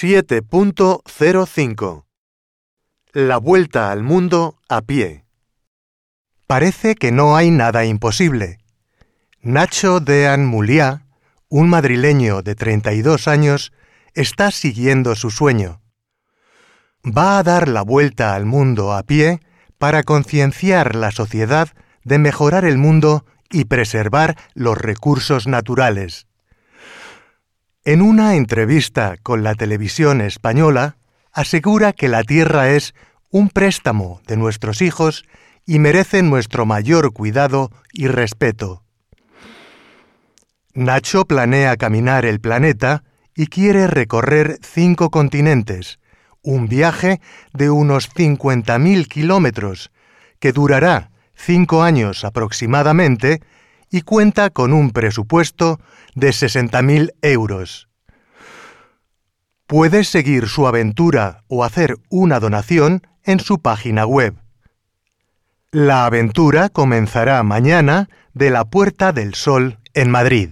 7.05 La vuelta al mundo a pie. Parece que no hay nada imposible. Nacho Dean Muliá, un madrileño de 32 años, está siguiendo su sueño. Va a dar la vuelta al mundo a pie para concienciar la sociedad de mejorar el mundo y preservar los recursos naturales. En una entrevista con la televisión española, asegura que la tierra es un préstamo de nuestros hijos y merece nuestro mayor cuidado y respeto. Nacho planea caminar el planeta y quiere recorrer cinco continentes, un viaje de unos 50.000 kilómetros, que durará cinco años aproximadamente y cuenta con un presupuesto de 60.000 euros. Puedes seguir su aventura o hacer una donación en su página web. La aventura comenzará mañana de la Puerta del Sol en Madrid.